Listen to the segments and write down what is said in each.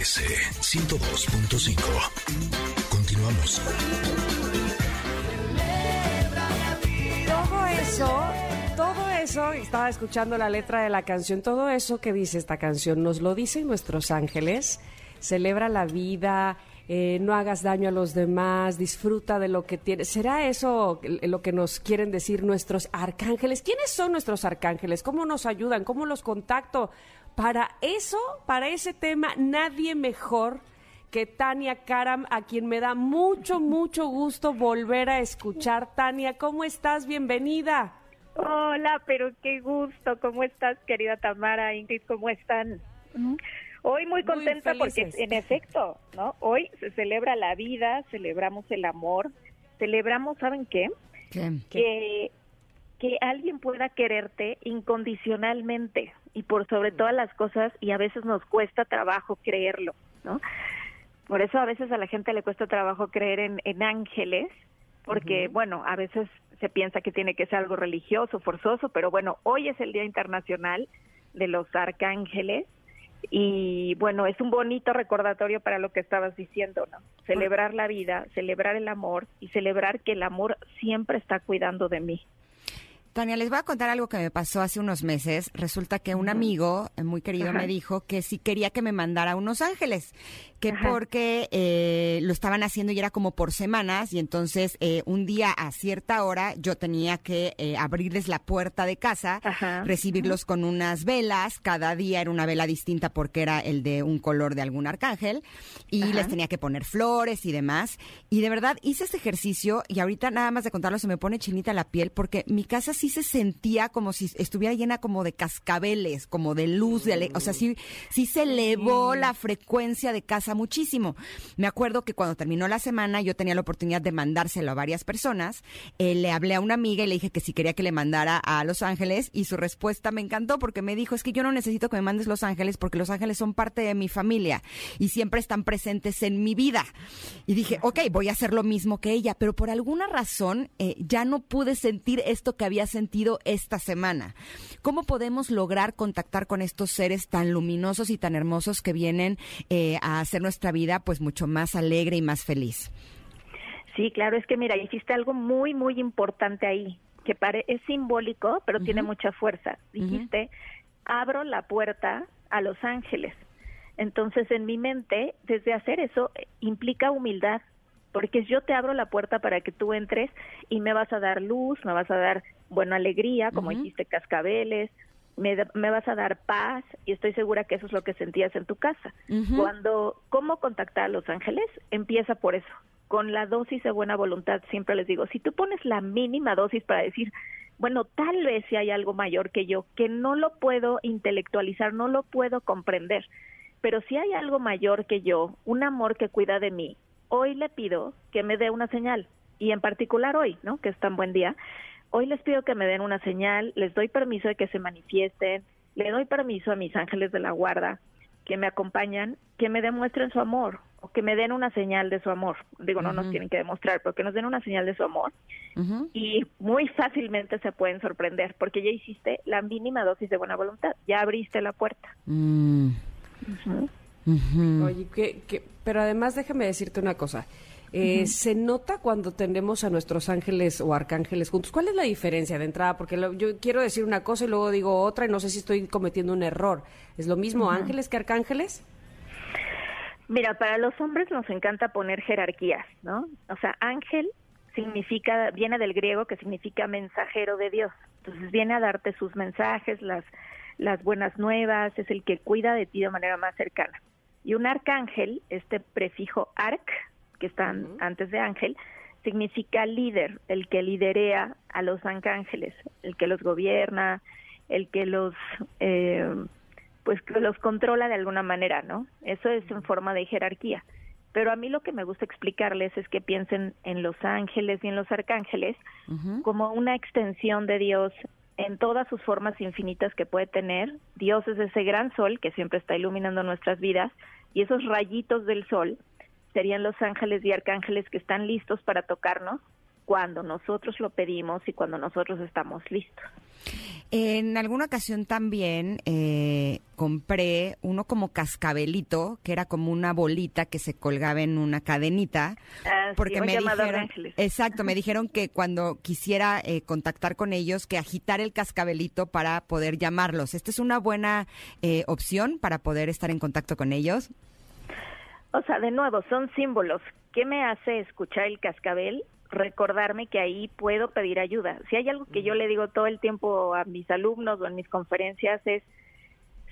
MBS 102.5. Continuamos. Todo eso, todo eso, estaba escuchando la letra de la canción, todo eso que dice esta canción, nos lo dicen nuestros ángeles, celebra la vida, eh, no hagas daño a los demás, disfruta de lo que tienes. ¿Será eso lo que nos quieren decir nuestros arcángeles? ¿Quiénes son nuestros arcángeles? ¿Cómo nos ayudan? ¿Cómo los contacto? Para eso, para ese tema, nadie mejor que Tania Karam, a quien me da mucho, mucho gusto volver a escuchar. Tania, ¿cómo estás? Bienvenida. Hola, pero qué gusto. ¿Cómo estás, querida Tamara? Ingrid, ¿cómo están? Hoy muy contenta porque, en efecto, ¿no? Hoy se celebra la vida, celebramos el amor, celebramos, ¿saben qué? Que, que alguien pueda quererte incondicionalmente y por sobre todas las cosas, y a veces nos cuesta trabajo creerlo, ¿no? Por eso a veces a la gente le cuesta trabajo creer en, ángeles, porque, bueno, a veces se piensa que tiene que ser algo religioso, forzoso, pero bueno, hoy es el Día Internacional de los Arcángeles y bueno, es un bonito recordatorio para lo que estabas diciendo, ¿no? Celebrar la vida, celebrar el amor y celebrar que el amor siempre está cuidando de mí. Tania, les voy a contar algo que me pasó hace unos meses. Resulta que un amigo eh, muy querido me dijo que si quería que me mandara unos ángeles que porque eh, lo estaban haciendo y era como por semanas y entonces eh, un día a cierta hora yo tenía que eh, abrirles la puerta de casa, recibirlos con unas velas, cada día era una vela distinta porque era el de un color de algún arcángel y les tenía que poner flores y demás y de verdad hice este ejercicio y ahorita nada más de contarlo se me pone chinita la piel porque mi casa sí se sentía como si estuviera llena como de cascabeles, como de luz, de o sea, sí, sí se elevó la frecuencia de casa muchísimo. Me acuerdo que cuando terminó la semana yo tenía la oportunidad de mandárselo a varias personas. Eh, le hablé a una amiga y le dije que si quería que le mandara a Los Ángeles y su respuesta me encantó porque me dijo, es que yo no necesito que me mandes Los Ángeles porque Los Ángeles son parte de mi familia y siempre están presentes en mi vida. Y dije, ok, voy a hacer lo mismo que ella, pero por alguna razón eh, ya no pude sentir esto que había sentido esta semana. ¿Cómo podemos lograr contactar con estos seres tan luminosos y tan hermosos que vienen eh, a hacer nuestra vida pues mucho más alegre y más feliz? Sí, claro, es que mira, hiciste algo muy, muy importante ahí, que pare es simbólico, pero tiene mucha fuerza. Dijiste, abro la puerta a los ángeles. Entonces, en mi mente, desde hacer eso, implica humildad, porque yo te abro la puerta para que tú entres y me vas a dar luz, me vas a dar buena alegría, como dijiste, cascabeles, me, me, vas a dar paz y estoy segura que eso es lo que sentías en tu casa. Cuando, ¿cómo contactar a los ángeles? Empieza por eso, con la dosis de buena voluntad. Siempre les digo, si tú pones la mínima dosis para decir, bueno, tal vez si hay algo mayor que yo, que no lo puedo intelectualizar, no lo puedo comprender, pero si hay algo mayor que yo, un amor que cuida de mí, hoy le pido que me dé una señal, y en particular hoy, ¿no? Que es tan buen día, hoy les pido que me den una señal, les doy permiso de que se manifiesten, le doy permiso a mis ángeles de la guarda que me acompañan, que me demuestren su amor o que me den una señal de su amor. Digo, no nos tienen que demostrar, pero que nos den una señal de su amor. Y muy fácilmente se pueden sorprender porque ya hiciste la mínima dosis de buena voluntad, ya abriste la puerta. Mm. Oye, pero además déjame decirte una cosa. Eh, ¿Se nota cuando tenemos a nuestros ángeles o arcángeles juntos? ¿Cuál es la diferencia de entrada? Porque yo quiero decir una cosa y luego digo otra y no sé si estoy cometiendo un error. ¿Es lo mismo ángeles que arcángeles? Mira, para los hombres nos encanta poner jerarquías, ¿no? O sea, ángel significa, viene del griego que significa mensajero de Dios. Entonces viene a darte sus mensajes, las, las buenas nuevas, es el que cuida de ti de manera más cercana. Y un arcángel, este prefijo arc, que están antes de ángel, significa líder, el que liderea a los arcángeles, el que los gobierna, el que los eh, pues que los controla de alguna manera, ¿no? Eso es en forma de jerarquía. Pero a mí lo que me gusta explicarles es que piensen en los ángeles y en los arcángeles como una extensión de Dios en todas sus formas infinitas que puede tener. Dios es ese gran sol que siempre está iluminando nuestras vidas y esos rayitos del sol serían los ángeles y arcángeles que están listos para tocarnos cuando nosotros lo pedimos y cuando nosotros estamos listos. En alguna ocasión también eh, compré uno como cascabelito, que era como una bolita que se colgaba en una cadenita. Ah, sí, porque un me dijeron, exacto, me dijeron que cuando quisiera eh, contactar con ellos, que agitar el cascabelito para poder llamarlos. ¿Esta es una buena eh, opción para poder estar en contacto con ellos? O sea, de nuevo, son símbolos. ¿Qué me hace escuchar el cascabel? Recordarme que ahí puedo pedir ayuda. Si hay algo que yo le digo todo el tiempo a mis alumnos o en mis conferencias es,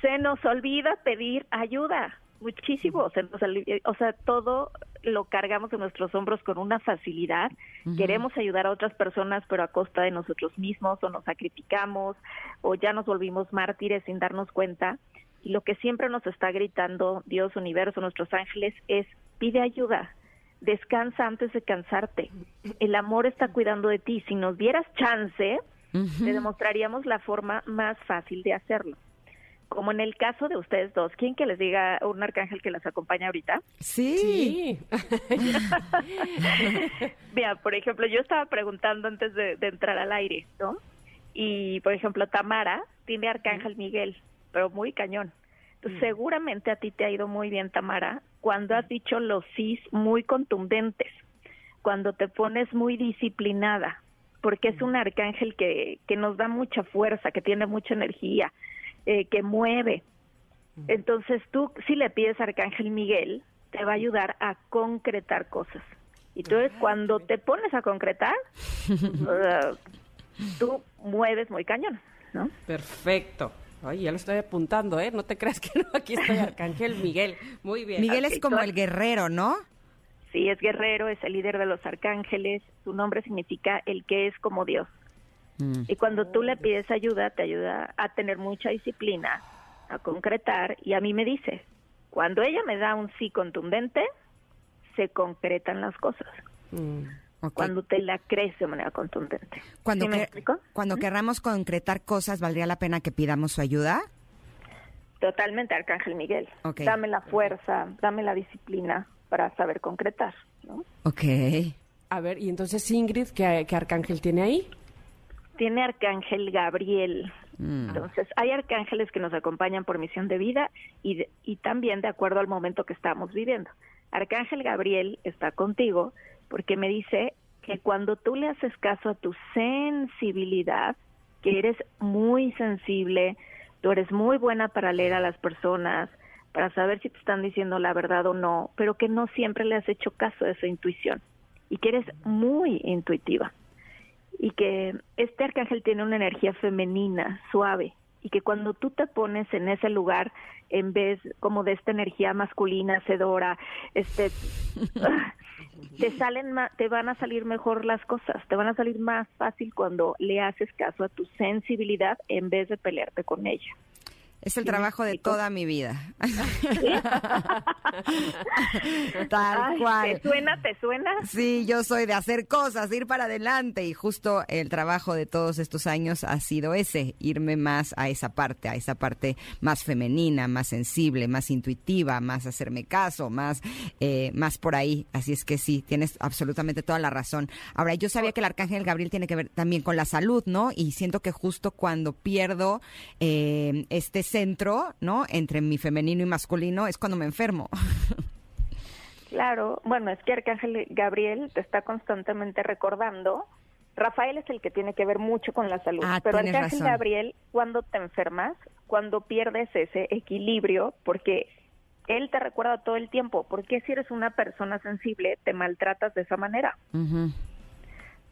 se nos olvida pedir ayuda. Muchísimo. Se nos olvida- o sea, todo lo cargamos en nuestros hombros con una facilidad. Queremos ayudar a otras personas, pero a costa de nosotros mismos, o nos sacrificamos, o ya nos volvimos mártires sin darnos cuenta. Y lo que siempre nos está gritando Dios, universo, nuestros ángeles es pide ayuda, descansa antes de cansarte. El amor está cuidando de ti. Si nos dieras chance, te demostraríamos la forma más fácil de hacerlo. Como en el caso de ustedes dos, ¿quién que les diga un arcángel que las acompaña ahorita? Sí. Sí. Mira, por ejemplo, yo estaba preguntando antes de, de entrar al aire, ¿no? Y, por ejemplo, Tamara tiene Arcángel Miguel, pero muy cañón. Seguramente a ti te ha ido muy bien, Tamara, cuando has dicho los sís muy contundentes, cuando te pones muy disciplinada, porque es un arcángel que, que nos da mucha fuerza, que tiene mucha energía, eh, que mueve. Entonces, tú, si le pides a Arcángel Miguel, te va a ayudar a concretar cosas. Y entonces, cuando te pones a concretar, uh, tú mueves muy cañón, ¿no? Perfecto. Ay, ya lo estoy apuntando, ¿eh? No te creas que no. Aquí estoy, Arcángel Miguel. Muy bien. Miguel es como el guerrero, ¿no? Sí, es guerrero, es el líder de los arcángeles, su nombre significa el que es como Dios. Mm. Y cuando tú le pides ayuda, te ayuda a tener mucha disciplina, a concretar, y a mí me dice, cuando ella me da un sí contundente, se concretan las cosas. Mm. Cuando te la crees de manera contundente. Cuando, ¿Sí me que- explico? cuando querramos concretar cosas, ¿valdría la pena que pidamos su ayuda? Totalmente, Arcángel Miguel. Ok. Dame la fuerza, dame la disciplina para saber concretar, ¿no? Ok. A ver, y entonces Ingrid, ¿qué, qué arcángel tiene ahí? Tiene Arcángel Gabriel. Mm. Entonces, hay arcángeles que nos acompañan por misión de vida y, de- y también de acuerdo al momento que estamos viviendo. Arcángel Gabriel está contigo porque me dice que cuando tú le haces caso a tu sensibilidad, que eres muy sensible, tú eres muy buena para leer a las personas, para saber si te están diciendo la verdad o no, pero que no siempre le has hecho caso a esa intuición y que eres muy intuitiva y que este arcángel tiene una energía femenina, suave, y que cuando tú te pones en ese lugar, en vez como de esta energía masculina, hacedora, este, te salen te van a salir mejor las cosas, te van a salir más fácil cuando le haces caso a tu sensibilidad en vez de pelearte con ella. Es el ¿Sí me trabajo de toda mi vida. Tal Ay, cual. ¿Te suena? ¿Te suena? Sí, yo soy de hacer cosas, de ir para adelante y justo el trabajo de todos estos años ha sido ese, irme más a esa parte, a esa parte más femenina, más sensible, más intuitiva, más hacerme caso, más, eh, más por ahí. Así es que sí, tienes absolutamente toda la razón. Ahora, yo sabía que el arcángel Gabriel tiene que ver también con la salud, ¿no? Y siento que justo cuando pierdo eh, este centro, ¿no? Entre mi femenino y masculino es cuando me enfermo. Claro, bueno, es que Arcángel Gabriel te está constantemente recordando. Rafael es el que tiene que ver mucho con la salud, Ah, pero Arcángel razón. Gabriel, cuando te enfermas, cuando pierdes ese equilibrio, porque él te recuerda todo el tiempo, porque si eres una persona sensible, te maltratas de esa manera.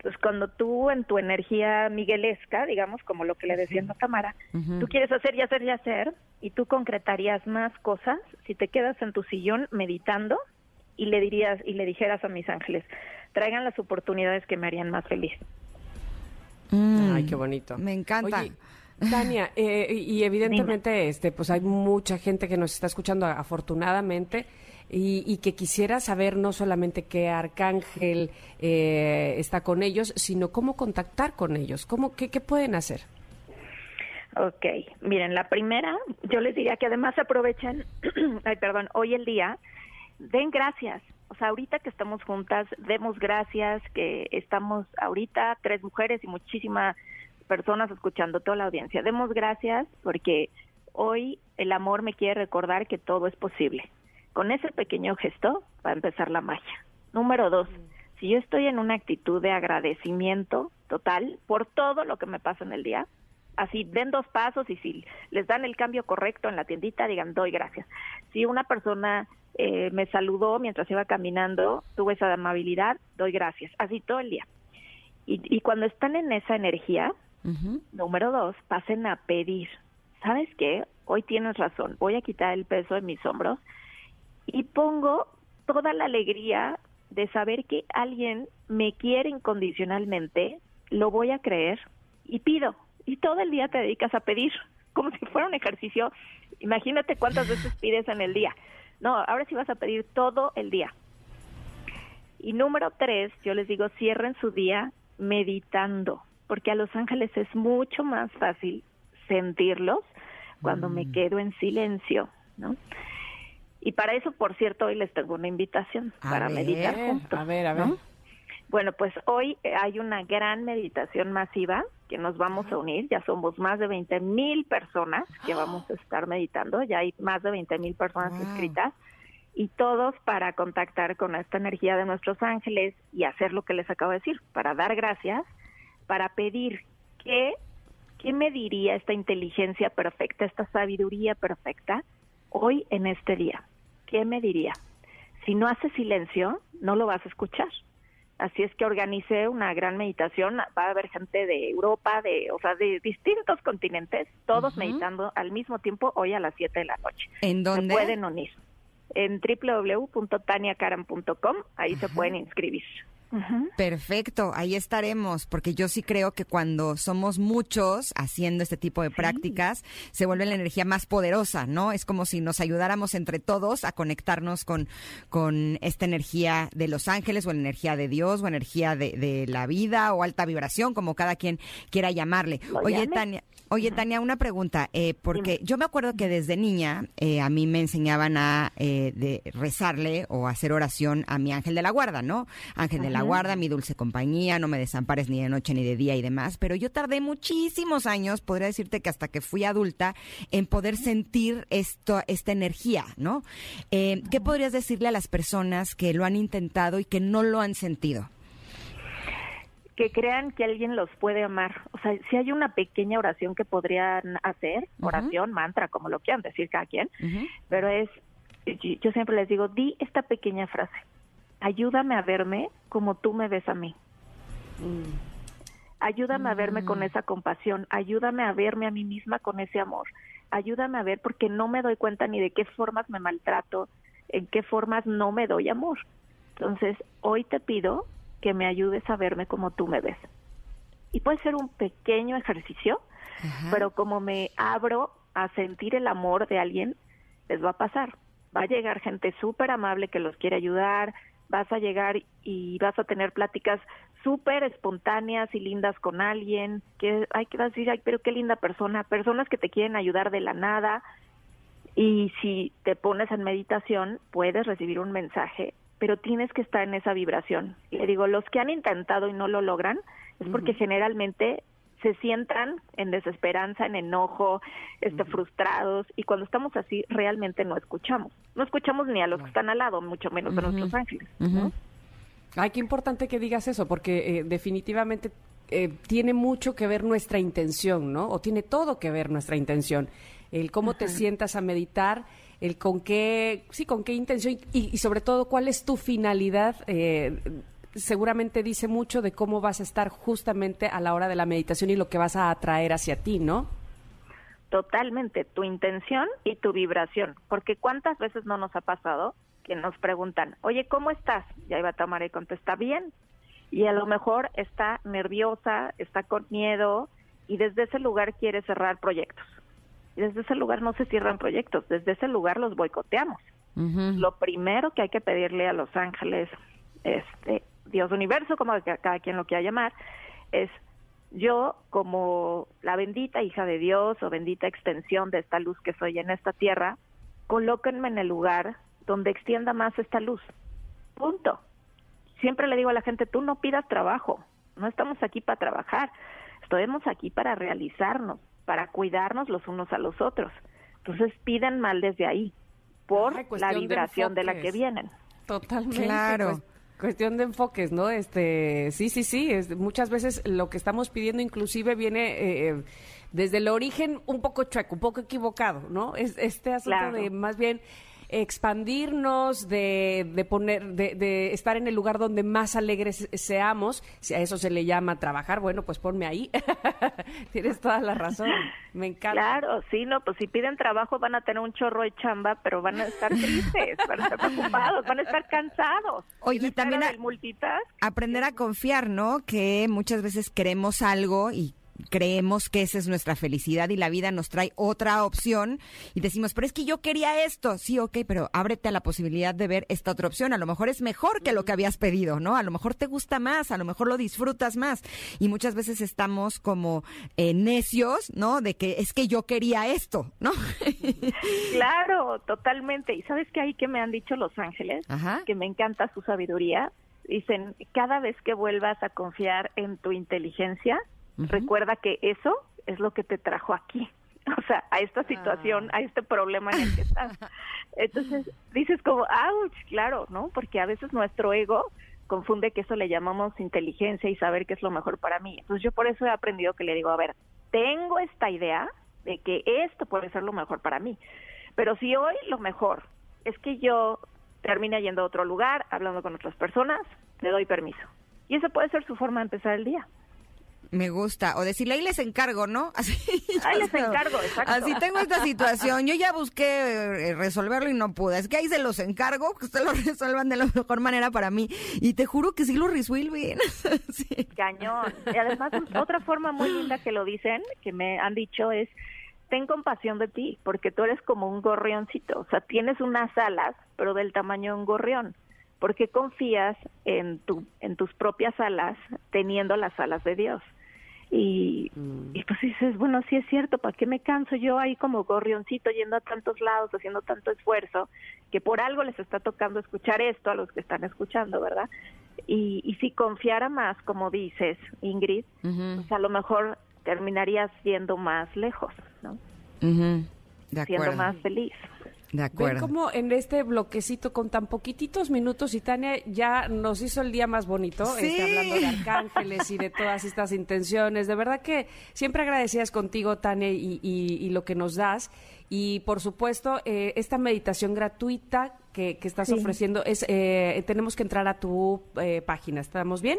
Entonces, cuando tú en tu energía miguelesca, digamos, como lo que le decía a Tamara, tú quieres hacer y hacer y hacer, y tú concretarías más cosas si te quedas en tu sillón meditando y le dirías y le dijeras a mis ángeles, traigan las oportunidades que me harían más feliz. Mm. Ay, qué bonito. Me encanta. Oye, Tania, eh, y y evidentemente, este, pues hay mucha gente que nos está escuchando, afortunadamente, y, y que quisiera saber no solamente qué arcángel eh, está con ellos, sino cómo contactar con ellos, cómo, qué, qué pueden hacer. Ok, miren, la primera, yo les diría que además aprovechen, ay, perdón, hoy el día, den gracias. O sea, ahorita que estamos juntas, demos gracias, que estamos ahorita tres mujeres y muchísima personas escuchando, toda la audiencia, demos gracias porque hoy el amor me quiere recordar que todo es posible. Con ese pequeño gesto va a empezar la magia. Número dos, si yo estoy en una actitud de agradecimiento total por todo lo que me pasa en el día, así den dos pasos y si les dan el cambio correcto en la tiendita, digan doy gracias. Si una persona eh, me saludó mientras iba caminando, tuve esa amabilidad, doy gracias, así todo el día. Y, y cuando están en esa energía, número dos, pasen a pedir. ¿Sabes qué? Hoy tienes razón, voy a quitar el peso de mis hombros y pongo toda la alegría de saber que alguien me quiere incondicionalmente, lo voy a creer y pido. Y todo el día te dedicas a pedir, como si fuera un ejercicio. Imagínate cuántas veces pides en el día. No, ahora sí vas a pedir todo el día. Y número tres, yo les digo, cierren su día meditando, porque a los ángeles es mucho más fácil sentirlos cuando me mm. quedo en silencio, ¿no? Y para eso, por cierto, hoy les tengo una invitación para meditar juntos. A ver, a ver. Bueno, pues hoy hay una gran meditación masiva que nos vamos a unir. Ya somos más de 20 mil personas que vamos a estar meditando. Ya hay más de 20 mil personas inscritas. Y todos para contactar con esta energía de nuestros ángeles y hacer lo que les acabo de decir, para dar gracias, para pedir que, ¿qué me diría esta inteligencia perfecta, esta sabiduría perfecta hoy en este día? ¿Qué me diría? Si no hace silencio, no lo vas a escuchar. Así es que organicé una gran meditación. Va a haber gente de Europa, de, o sea, de distintos continentes, todos meditando al mismo tiempo hoy a las 7 de la noche. ¿En dónde? Se pueden unir. En www.taniacaram.com, ahí se pueden inscribir. Perfecto, ahí estaremos, porque yo sí creo que cuando somos muchos haciendo este tipo de prácticas, se vuelve la energía más poderosa, ¿no? Es como si nos ayudáramos entre todos a conectarnos con, con esta energía de los ángeles o la energía de Dios o energía de, de la vida o alta vibración, como cada quien quiera llamarle. Oye, Tania, Oye, Tania, una pregunta, eh, porque yo me acuerdo que desde niña eh, a mí me enseñaban a eh, de rezarle o hacer oración a mi ángel de la guarda, ¿no? Ángel de la guarda, mi dulce compañía, no me desampares ni de noche ni de día y demás, pero yo tardé muchísimos años, podría decirte que hasta que fui adulta, en poder sentir esto, esta energía, ¿no? ¿Qué podrías decirle a las personas que lo han intentado y que no lo han sentido? que crean que alguien los puede amar. O sea, si hay una pequeña oración que podrían hacer, oración, mantra, como lo quieran decir cada quien, pero es, yo siempre les digo, di esta pequeña frase, ayúdame a verme como tú me ves a mí. Mm. Ayúdame a verme con mm. esa compasión, ayúdame a verme a mí misma con ese amor, ayúdame a ver porque no me doy cuenta ni de qué formas me maltrato, en qué formas no me doy amor. Entonces, hoy te pido que me ayudes a verme como tú me ves. Y puede ser un pequeño ejercicio, pero como me abro a sentir el amor de alguien, les va a pasar. Va a llegar gente súper amable que los quiere ayudar, vas a llegar y vas a tener pláticas súper espontáneas y lindas con alguien, que hay que decir, ay, pero qué linda persona, personas que te quieren ayudar de la nada. Y si te pones en meditación, puedes recibir un mensaje pero tienes que estar en esa vibración. Le digo, los que han intentado y no lo logran es porque generalmente se sientan en desesperanza, en enojo, este, frustrados, y cuando estamos así realmente no escuchamos. No escuchamos ni a los que están al lado, mucho menos a nuestros ángeles. Ay, qué importante que digas eso, porque eh, definitivamente eh, tiene mucho que ver nuestra intención, ¿no? O tiene todo que ver nuestra intención. El cómo te sientas a meditar el con qué, sí, con qué intención y, sobre todo cuál es tu finalidad. Eh, seguramente dice mucho de cómo vas a estar justamente a la hora de la meditación y lo que vas a atraer hacia ti, ¿no? Totalmente, tu intención y tu vibración, porque cuántas veces no nos ha pasado que nos preguntan, oye, ¿cómo estás? Y ahí va Tamara y contesta, bien. Y a lo mejor está nerviosa, está con miedo y desde ese lugar quiere cerrar proyectos desde ese lugar no se cierran proyectos, desde ese lugar los boicoteamos. Lo primero que hay que pedirle a los ángeles, este, Dios universo, como cada quien lo quiera llamar, es yo como la bendita hija de Dios o bendita extensión de esta luz que soy en esta tierra, colóquenme en el lugar donde extienda más esta luz. Punto. Siempre le digo a la gente, tú no pidas trabajo, no estamos aquí para trabajar, estamos aquí para realizarnos, para cuidarnos los unos a los otros. Entonces piden mal desde ahí, por la vibración de, la que vienen. Totalmente. Claro. Cuestión de enfoques, ¿no? Este, sí, sí, sí. Es, muchas veces lo que estamos pidiendo inclusive viene eh, eh, desde el origen un poco chueco, un poco equivocado, ¿no? Es, este asunto de más bien expandirnos, de, de poner, de, de, estar en el lugar donde más alegres seamos, si a eso se le llama trabajar, bueno, pues ponme ahí. Tienes toda la razón. Me encanta. Claro, sí, no, pues si piden trabajo van a tener un chorro de chamba, pero van a estar tristes, van a estar preocupados, van a estar cansados. Oye, también a, aprender a confiar, ¿no? Que muchas veces queremos algo y creemos que esa es nuestra felicidad y la vida nos trae otra opción y decimos, pero es que yo quería esto. Sí, ok, pero ábrete a la posibilidad de ver esta otra opción. A lo mejor es mejor que lo que habías pedido, ¿no? A lo mejor te gusta más, a lo mejor lo disfrutas más. Y muchas veces estamos como eh, necios, ¿no? De que es que yo quería esto, ¿no? claro, totalmente. ¿Y sabes qué hay que me han dicho los ángeles? Que me encanta su sabiduría. Dicen, cada vez que vuelvas a confiar en tu inteligencia, Recuerda que eso es lo que te trajo aquí, o sea, a esta situación, ah. a este problema en el que estás. Entonces dices como, ouch, claro, ¿no? Porque a veces nuestro ego confunde que eso le llamamos inteligencia y saber qué es lo mejor para mí. Entonces yo por eso he aprendido que le digo, a ver, tengo esta idea de que esto puede ser lo mejor para mí, pero si hoy lo mejor es que yo termine yendo a otro lugar, hablando con otras personas, le doy permiso. Y esa puede ser su forma de empezar el día. Me gusta. O decirle, ahí les encargo, ¿no? Así, ahí les encargo, exacto. Así tengo esta situación. Yo ya busqué eh, resolverlo y no pude. Es que ahí se los encargo, que ustedes lo resuelvan de la mejor manera para mí. Y te juro que sí lo resuelven. sí. Cañón. Y además, otra forma muy linda que lo dicen, que me han dicho, es ten compasión de ti, porque tú eres como un gorrioncito. O sea, tienes unas alas, pero del tamaño de un gorrión. ¿Por qué confías en, tu, en tus propias alas teniendo las alas de Dios? Y, mm. y pues dices, bueno, sí es cierto, ¿para qué me canso yo ahí como gorrioncito yendo a tantos lados, haciendo tanto esfuerzo, que por algo les está tocando escuchar esto a los que están escuchando, ¿verdad? Y, y si confiara más, como dices, Ingrid, pues a lo mejor terminarías siendo más lejos, ¿no? Siendo más feliz. De acuerdo. Ven como en este bloquecito con tan poquititos minutos y Tania ya nos hizo el día más bonito, este, hablando de arcángeles y de todas estas intenciones. De verdad que siempre agradecidas contigo, Tania, y, lo que nos das. Y por supuesto, eh, esta meditación gratuita que, estás ofreciendo, es eh, tenemos que entrar a tu eh, página. ¿Estamos bien?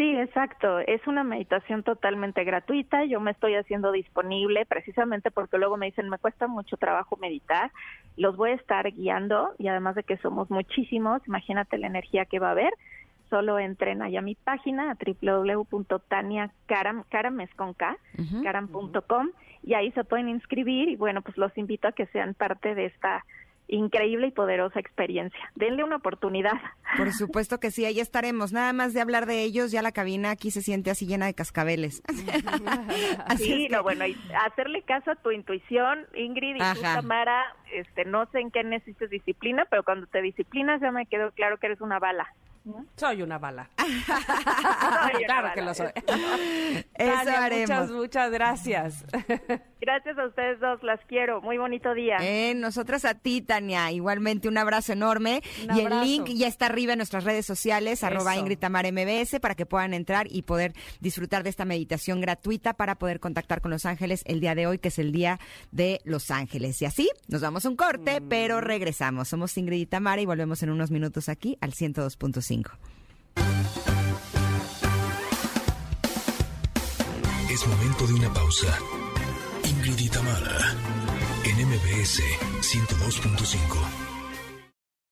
Sí, exacto. Es una meditación totalmente gratuita. Yo me estoy haciendo disponible precisamente porque luego me dicen, me cuesta mucho trabajo meditar. Los voy a estar guiando y además de que somos muchísimos, imagínate la energía que va a haber. Solo entren allá a mi página, a www.taniacaram, y ahí se pueden inscribir y bueno, pues los invito a que sean parte de esta increíble y poderosa experiencia. Denle una oportunidad. Por supuesto que sí, ahí estaremos. Nada más de hablar de ellos, ya la cabina aquí se siente así llena de cascabeles. sí, no, bueno, hacerle caso a tu intuición, Ingrid y tú, Tamara, este, no sé en qué necesites disciplina, pero cuando te disciplinas ya me quedó claro que eres una bala. Soy una bala. claro que lo soy. Eso haremos. Muchas, muchas gracias. Gracias a ustedes dos, las quiero. Muy bonito día. Eh, nosotras a ti, Tania. Igualmente un abrazo enorme. y el link ya está arriba en nuestras redes sociales, arroba Ingrid Tamar MBS, para que puedan entrar y poder disfrutar de esta meditación gratuita para poder contactar con Los Ángeles el día de hoy, que es el día de Los Ángeles. Y así, nos vamos a un corte, pero mm. regresamos. Somos Ingrid y Tamara y volvemos en unos minutos aquí al 102.5. Es momento de una pausa. Ingrid y en MBS 102.5.